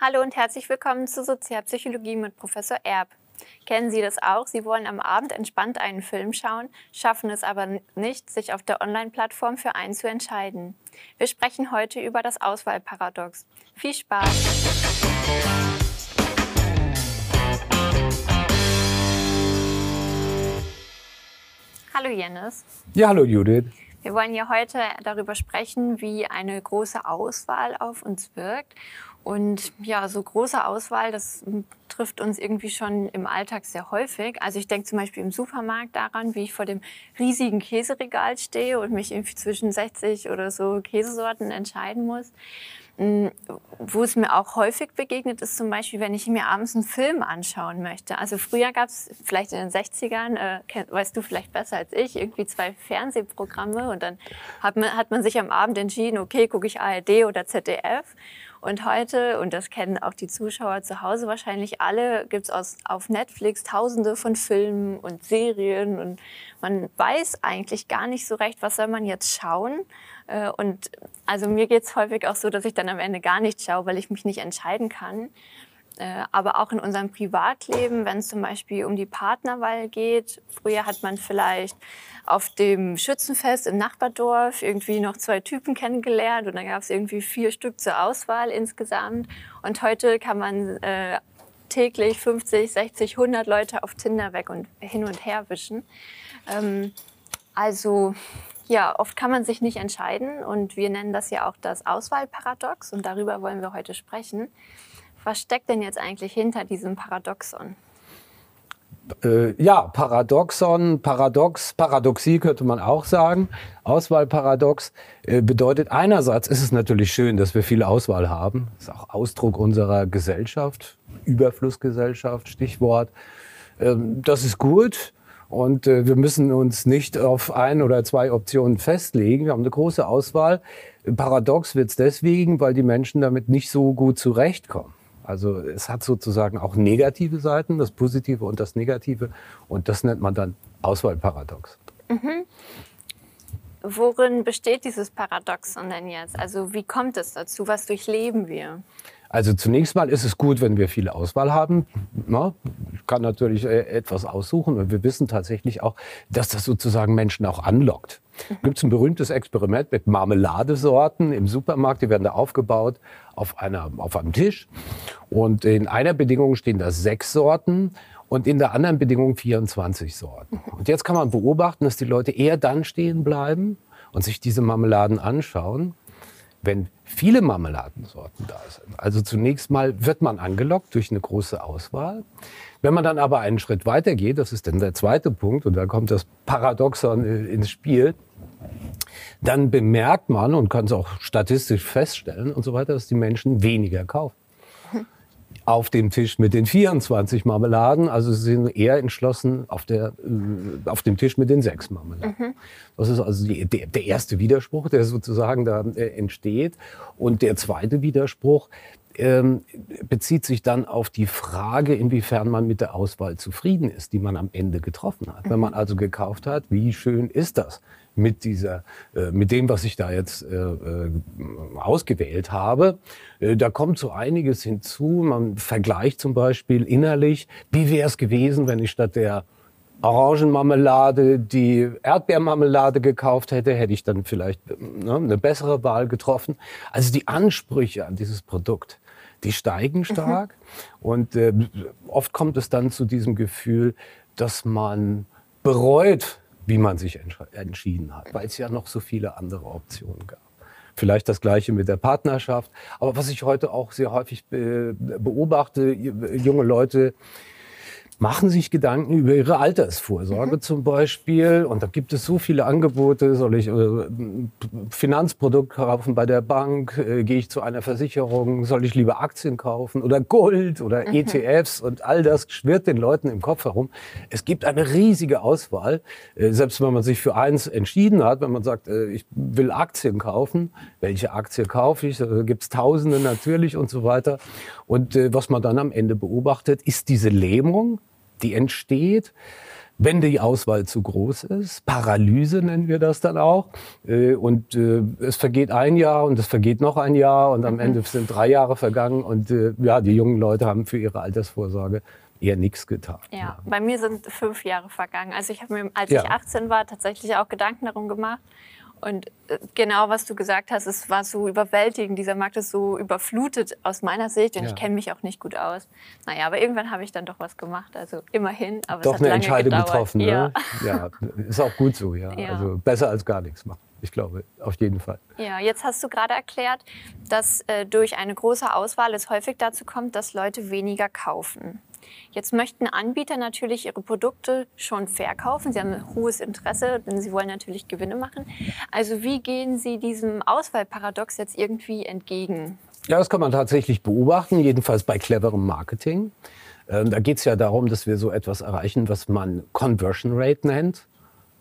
Hallo und herzlich willkommen zur Sozialpsychologie mit Professor Erb. Kennen Sie das auch? Sie wollen am Abend entspannt einen Film schauen, schaffen es aber nicht, sich auf der Online-Plattform für einen zu entscheiden. Wir sprechen heute über das Auswahlparadox. Viel Spaß! Hallo Jennis. Ja, hallo Judith. Wir wollen ja heute darüber sprechen, wie eine große Auswahl auf uns wirkt. Und ja, so große Auswahl, das trifft uns irgendwie schon im Alltag sehr häufig. Also ich denke zum Beispiel im Supermarkt daran, wie ich vor dem riesigen Käseregal stehe und mich irgendwie zwischen 60 oder so Käsesorten entscheiden muss. Mm, wo es mir auch häufig begegnet ist, zum Beispiel, wenn ich mir abends einen Film anschauen möchte. Also früher gab es vielleicht in den 60ern, äh, weißt du vielleicht besser als ich, irgendwie zwei Fernsehprogramme und dann hat man, hat man sich am Abend entschieden, okay, gucke ich ARD oder ZDF. Und heute, und das kennen auch die Zuschauer zu Hause wahrscheinlich alle, gibt es auf Netflix tausende von Filmen und Serien. Und man weiß eigentlich gar nicht so recht, was soll man jetzt schauen. Äh, und also mir geht es häufig auch so, dass ich dann am Ende gar nicht schaue, weil ich mich nicht entscheiden kann. Äh, aber auch in unserem Privatleben, wenn es zum Beispiel um die Partnerwahl geht. Früher hat man vielleicht auf dem Schützenfest im Nachbardorf irgendwie noch zwei Typen kennengelernt und dann gab es irgendwie vier Stück zur Auswahl insgesamt. Und heute kann man äh, täglich 50, 60, 100 Leute auf Tinder weg und hin und her wischen. Ähm, also ja, oft kann man sich nicht entscheiden und wir nennen das ja auch das Auswahlparadox und darüber wollen wir heute sprechen. Was steckt denn jetzt eigentlich hinter diesem Paradoxon? Äh, ja, Paradoxon, Paradox, Paradoxie könnte man auch sagen. Auswahlparadox äh, bedeutet einerseits ist es natürlich schön, dass wir viel Auswahl haben. Das ist auch Ausdruck unserer Gesellschaft, Überflussgesellschaft, Stichwort. Ähm, das ist gut. Und äh, wir müssen uns nicht auf ein oder zwei Optionen festlegen. Wir haben eine große Auswahl. Paradox wird es deswegen, weil die Menschen damit nicht so gut zurechtkommen. Also es hat sozusagen auch negative Seiten, das Positive und das Negative. Und das nennt man dann Auswahlparadox. Mhm. Worin besteht dieses Paradoxon denn jetzt? Also wie kommt es dazu? Was durchleben wir? Also zunächst mal ist es gut, wenn wir viel Auswahl haben. Na, ich kann natürlich äh, etwas aussuchen und wir wissen tatsächlich auch, dass das sozusagen Menschen auch anlockt. Mhm. Gibt es ein berühmtes Experiment mit Marmeladesorten im Supermarkt, die werden da aufgebaut auf, einer, auf einem Tisch. Und in einer Bedingung stehen da sechs Sorten und in der anderen Bedingung 24 Sorten. Mhm. Und jetzt kann man beobachten, dass die Leute eher dann stehen bleiben und sich diese Marmeladen anschauen, wenn viele Marmeladensorten da sind. Also zunächst mal wird man angelockt durch eine große Auswahl. Wenn man dann aber einen Schritt weiter geht, das ist dann der zweite Punkt, und da kommt das Paradoxon äh, ins Spiel, dann bemerkt man und kann es auch statistisch feststellen und so weiter, dass die Menschen weniger kaufen auf dem Tisch mit den 24 Marmeladen. Also sie sind eher entschlossen auf, der, äh, auf dem Tisch mit den sechs Marmeladen. Mhm. Das ist also die, der, der, erste Widerspruch, der sozusagen da äh, entsteht. Und der zweite Widerspruch ähm, bezieht sich dann auf die Frage, inwiefern man mit der Auswahl zufrieden ist, die man am Ende getroffen hat. Mhm. Wenn man also gekauft hat, wie schön ist das? Mit dieser, äh, mit dem, was ich da jetzt äh, äh, ausgewählt habe. Äh, da kommt so einiges hinzu. Man vergleicht zum Beispiel innerlich, wie wäre es gewesen, wenn ich statt der Orangenmarmelade die Erdbeermarmelade gekauft hätte, hätte ich dann vielleicht ne, eine bessere Wahl getroffen. Also die Ansprüche an dieses Produkt, die steigen mhm. stark. Mhm. Und äh, oft kommt es dann zu diesem Gefühl, dass man bereut, wie man sich entschieden hat, weil es ja noch so viele andere Optionen gab. Vielleicht das Gleiche mit der Partnerschaft. Aber was ich heute auch sehr häufig beobachte, junge Leute, machen sich Gedanken über ihre Altersvorsorge mhm. zum Beispiel. Und da gibt es so viele Angebote. Soll ich äh, Finanzprodukt kaufen bei der Bank? Äh, Gehe ich zu einer Versicherung? Soll ich lieber Aktien kaufen oder Gold oder mhm. ETFs? Und all das schwirrt den Leuten im Kopf herum. Es gibt eine riesige Auswahl. Äh, selbst wenn man sich für eins entschieden hat, wenn man sagt, äh, ich will Aktien kaufen, welche Aktie kaufe ich? Da gibt es Tausende natürlich und so weiter. Und äh, was man dann am Ende beobachtet, ist diese Lähmung die entsteht, wenn die Auswahl zu groß ist. Paralyse nennen wir das dann auch. Äh, und äh, es vergeht ein Jahr und es vergeht noch ein Jahr und am mhm. Ende sind drei Jahre vergangen und äh, ja, die jungen Leute haben für ihre Altersvorsorge eher nichts getan. Ja, ja, bei mir sind fünf Jahre vergangen. Also ich habe mir, als ja. ich 18 war, tatsächlich auch Gedanken darum gemacht. Und genau, was du gesagt hast, es war so überwältigend. Dieser Markt ist so überflutet aus meiner Sicht und ja. ich kenne mich auch nicht gut aus. Naja, aber irgendwann habe ich dann doch was gemacht. Also immerhin. Aber doch es hat eine lange Entscheidung gedauert. getroffen. Ne? Ja. ja, ist auch gut so. Ja. Ja. Also besser als gar nichts machen. Ich glaube, auf jeden Fall. Ja, jetzt hast du gerade erklärt, dass äh, durch eine große Auswahl es häufig dazu kommt, dass Leute weniger kaufen. Jetzt möchten Anbieter natürlich ihre Produkte schon verkaufen. Sie haben ein hohes Interesse, denn sie wollen natürlich Gewinne machen. Also wie gehen Sie diesem Auswahlparadox jetzt irgendwie entgegen? Ja, das kann man tatsächlich beobachten, jedenfalls bei cleverem Marketing. Ähm, da geht es ja darum, dass wir so etwas erreichen, was man Conversion Rate nennt.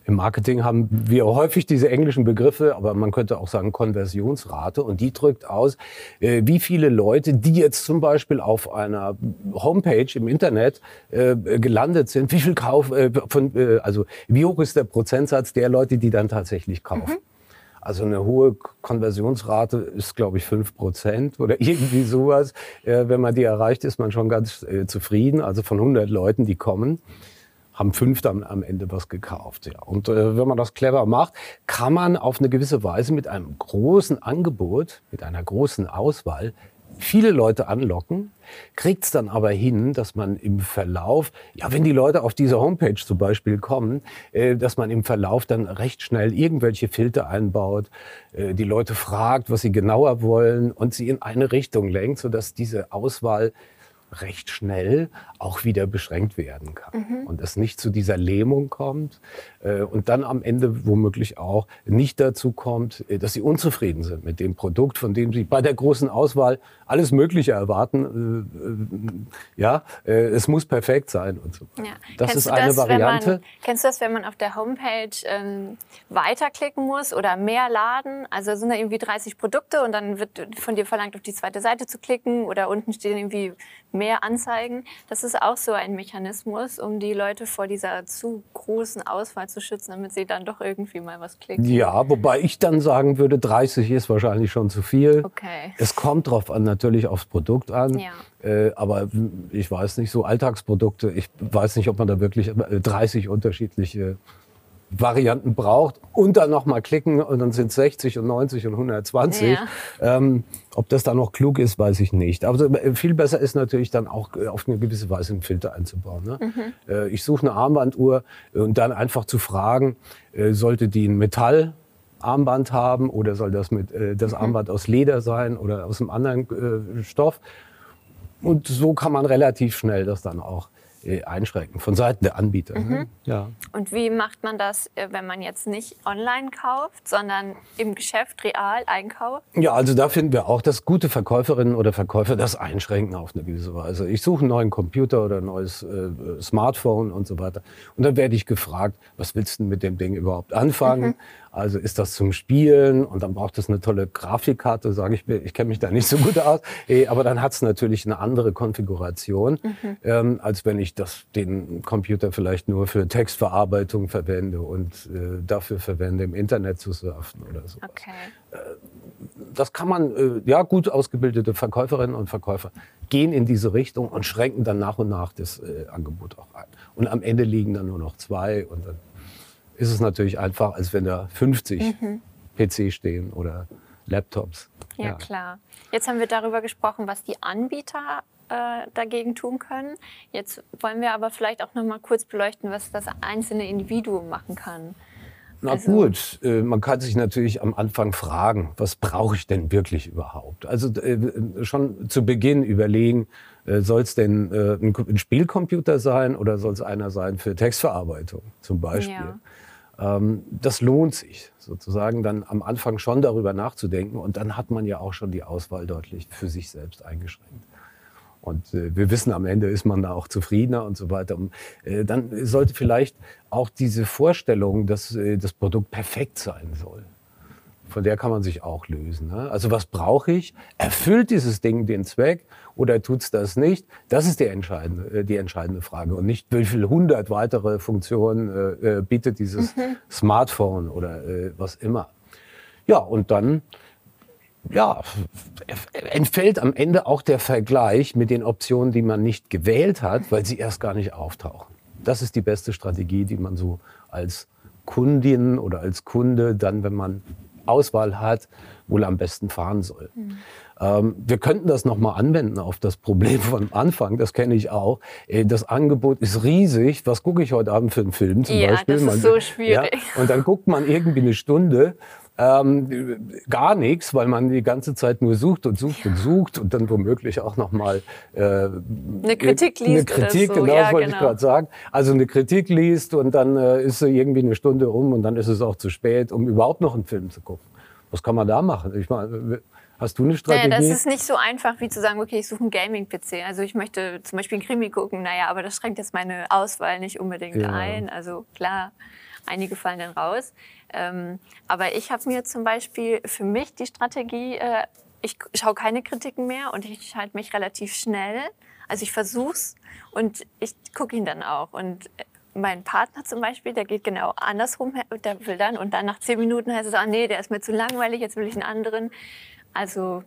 Im Marketing haben wir häufig diese englischen Begriffe, aber man könnte auch sagen Konversionsrate. Und die drückt aus, äh, wie viele Leute, die jetzt zum Beispiel auf einer Homepage im Internet äh, gelandet sind, wie viel Kauf, äh, von, also wie hoch ist der Prozentsatz der Leute, die dann tatsächlich kaufen. Mhm. Also eine hohe Konversionsrate ist, glaube ich, fünf Prozent oder irgendwie sowas. Wenn man die erreicht, ist man schon ganz zufrieden. Also von 100 Leuten, die kommen haben fünf dann am Ende was gekauft. Ja. Und äh, wenn man das clever macht, kann man auf eine gewisse Weise mit einem großen Angebot, mit einer großen Auswahl viele Leute anlocken, kriegt es dann aber hin, dass man im Verlauf, ja, wenn die Leute auf diese Homepage zum Beispiel kommen, äh, dass man im Verlauf dann recht schnell irgendwelche Filter einbaut, äh, die Leute fragt, was sie genauer wollen und sie in eine Richtung lenkt, sodass diese Auswahl recht schnell auch wieder beschränkt werden kann. Mhm. Und es nicht zu dieser Lähmung kommt äh, und dann am Ende womöglich auch nicht dazu kommt, äh, dass sie unzufrieden sind mit dem Produkt, von dem sie bei der großen Auswahl alles Mögliche erwarten. Äh, äh ja, äh, es muss perfekt sein und so. Ja. Das kennst ist eine das, Variante. Man, kennst du das, wenn man auf der Homepage ähm, weiterklicken muss oder mehr laden? Also sind da irgendwie 30 Produkte und dann wird von dir verlangt, auf die zweite Seite zu klicken oder unten stehen irgendwie mehr Anzeigen. Das ist auch so ein Mechanismus, um die Leute vor dieser zu großen Auswahl zu schützen, damit sie dann doch irgendwie mal was klicken. Ja, wobei ich dann sagen würde, 30 ist wahrscheinlich schon zu viel. Okay. Es kommt drauf an, natürlich aufs Produkt an. Ja. Äh, aber ich weiß nicht, so Alltagsprodukte, ich weiß nicht, ob man da wirklich 30 unterschiedliche Varianten braucht und dann nochmal klicken und dann sind 60 und 90 und 120. Ja. Ähm, ob das dann noch klug ist, weiß ich nicht. Aber äh, viel besser ist natürlich dann auch äh, auf eine gewisse Weise einen Filter einzubauen. Ne? Mhm. Äh, ich suche eine Armbanduhr und dann einfach zu fragen, äh, sollte die ein Metall Armband haben oder soll das mit äh, das mhm. Armband aus Leder sein oder aus einem anderen äh, Stoff? Und so kann man relativ schnell das dann auch äh, einschränken von Seiten der Anbieter. Ne? Mhm. Ja. Und wie macht man das, äh, wenn man jetzt nicht online kauft, sondern im Geschäft real einkauft? Ja, also da finden wir auch, dass gute Verkäuferinnen oder Verkäufer das einschränken auf eine gewisse Weise. Ich suche einen neuen Computer oder ein neues äh, Smartphone und so weiter. Und dann werde ich gefragt, was willst du mit dem Ding überhaupt anfangen? Mhm. Also ist das zum Spielen und dann braucht es eine tolle Grafikkarte, sage ich mir. Ich kenne mich da nicht so gut aus. Eh, aber dann hat es natürlich eine andere Konfiguration, mhm. ähm, als wenn ich das, den Computer vielleicht nur für Textverarbeitung verwende und äh, dafür verwende, im Internet zu surfen oder so. Okay. Äh, das kann man, äh, ja, gut ausgebildete Verkäuferinnen und Verkäufer gehen in diese Richtung und schränken dann nach und nach das äh, Angebot auch ein. Und am Ende liegen dann nur noch zwei und dann ist es natürlich einfach, als wenn da 50 mhm. PC stehen oder Laptops. Ja, ja, klar. Jetzt haben wir darüber gesprochen, was die Anbieter äh, dagegen tun können. Jetzt wollen wir aber vielleicht auch noch mal kurz beleuchten, was das einzelne Individuum machen kann. Na also, gut, äh, man kann sich natürlich am Anfang fragen, was brauche ich denn wirklich überhaupt? Also äh, schon zu Beginn überlegen, äh, soll es denn ein, ein, Spielcomputer sein oder soll es einer sein für Textverarbeitung zum Beispiel? Ja. Ähm, das lohnt sich sozusagen dann am Anfang schon darüber nachzudenken und dann hat man ja auch schon die Auswahl deutlich für sich selbst eingeschränkt. Und äh, wir wissen, am Ende ist man da auch zufriedener und so weiter. Und, äh, dann sollte vielleicht auch diese Vorstellung, dass äh, das Produkt perfekt sein soll, Von der kann man sich auch lösen. Ne? Also was brauche ich? Erfüllt dieses Ding den Zweck oder tut es das nicht? Das ist die entscheidende, äh, die entscheidende Frage. Und nicht, wie viele hundert weitere Funktionen äh, äh, bietet dieses mhm. Smartphone oder was immer. Ja, und dann ja, entfällt am Ende auch der Vergleich mit den Optionen, die man nicht gewählt hat, weil sie erst gar nicht auftauchen. Das ist die beste Strategie, die man so als Kundin oder als Kunde dann, wenn man Auswahl hat, wohl am besten fahren soll. Mhm. Ähm, wir könnten das nochmal anwenden auf das Problem von Anfang, das kenne ich auch. Äh, das Angebot ist riesig. Was gucke ich heute Abend für einen Film zum ja, Beispiel? Das ist man, so schwierig. Ja, und dann guckt man irgendwie eine Stunde ähm, gar nichts, weil man die ganze Zeit nur sucht und sucht und sucht und dann womöglich auch nochmal äh, eine Kritik liest. Eine Kritik, so. genau, ja, das wollte genau. ich gerade sagen. Also eine Kritik liest und dann äh, ist sie irgendwie eine Stunde um und dann ist es auch zu spät, um überhaupt noch einen Film zu gucken. Was kann man da machen? Ich meine, Hast du eine Strategie? Naja, das ist nicht so einfach, wie zu sagen, okay, ich suche einen Gaming-PC. Also ich möchte zum Beispiel einen Krimi gucken, naja, aber das schränkt jetzt meine Auswahl nicht unbedingt ja. ein. Also klar, einige fallen dann raus. Ähm, aber ich habe mir zum Beispiel für mich die Strategie, äh, ich schaue keine Kritiken mehr und ich schalte mich relativ schnell. Also ich versuch's und ich gucke ihn dann auch. Und äh, mein Partner zum Beispiel, der geht genau andersrum, der will dann und dann nach zehn Minuten heißt es, ah nee, der ist mir zu langweilig, jetzt will ich einen anderen. Also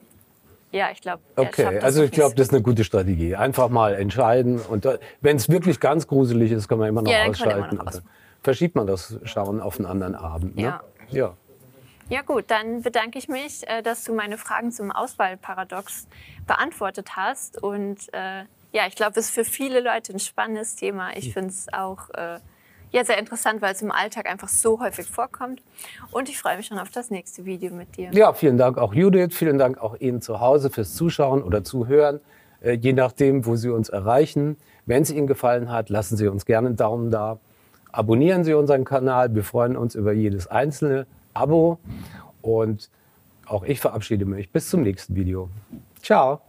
ja, ich glaube. Okay, also ich glaube, das ist eine gute Strategie. Einfach mal entscheiden und wenn es wirklich ganz gruselig ist, kann man immer noch ja, ausschalten. Immer noch aus verschiebt man das Schauen auf einen anderen Abend. Ne? Ja. ja. Ja gut, dann bedanke ich mich, äh, dass du meine Fragen zum Auswahlparadox beantwortet hast. Und äh, ja, ich glaube, es ist für viele Leute ein spannendes Thema. Ich finde es auch äh, ja, sehr interessant, weil es im Alltag einfach so häufig vorkommt. Und ich freue mich schon auf das nächste Video mit dir. Ja, vielen Dank auch Judith. Vielen Dank auch Ihnen zu Hause fürs Zuschauen oder Zuhören, äh, je nachdem, wo Sie uns erreichen. Wenn es Ihnen gefallen hat, lassen Sie uns gerne einen Daumen da. Abonnieren Sie unseren Kanal. Wir freuen uns über jedes einzelne Abo. Und auch ich verabschiede mich. Bis zum nächsten Video. Ciao.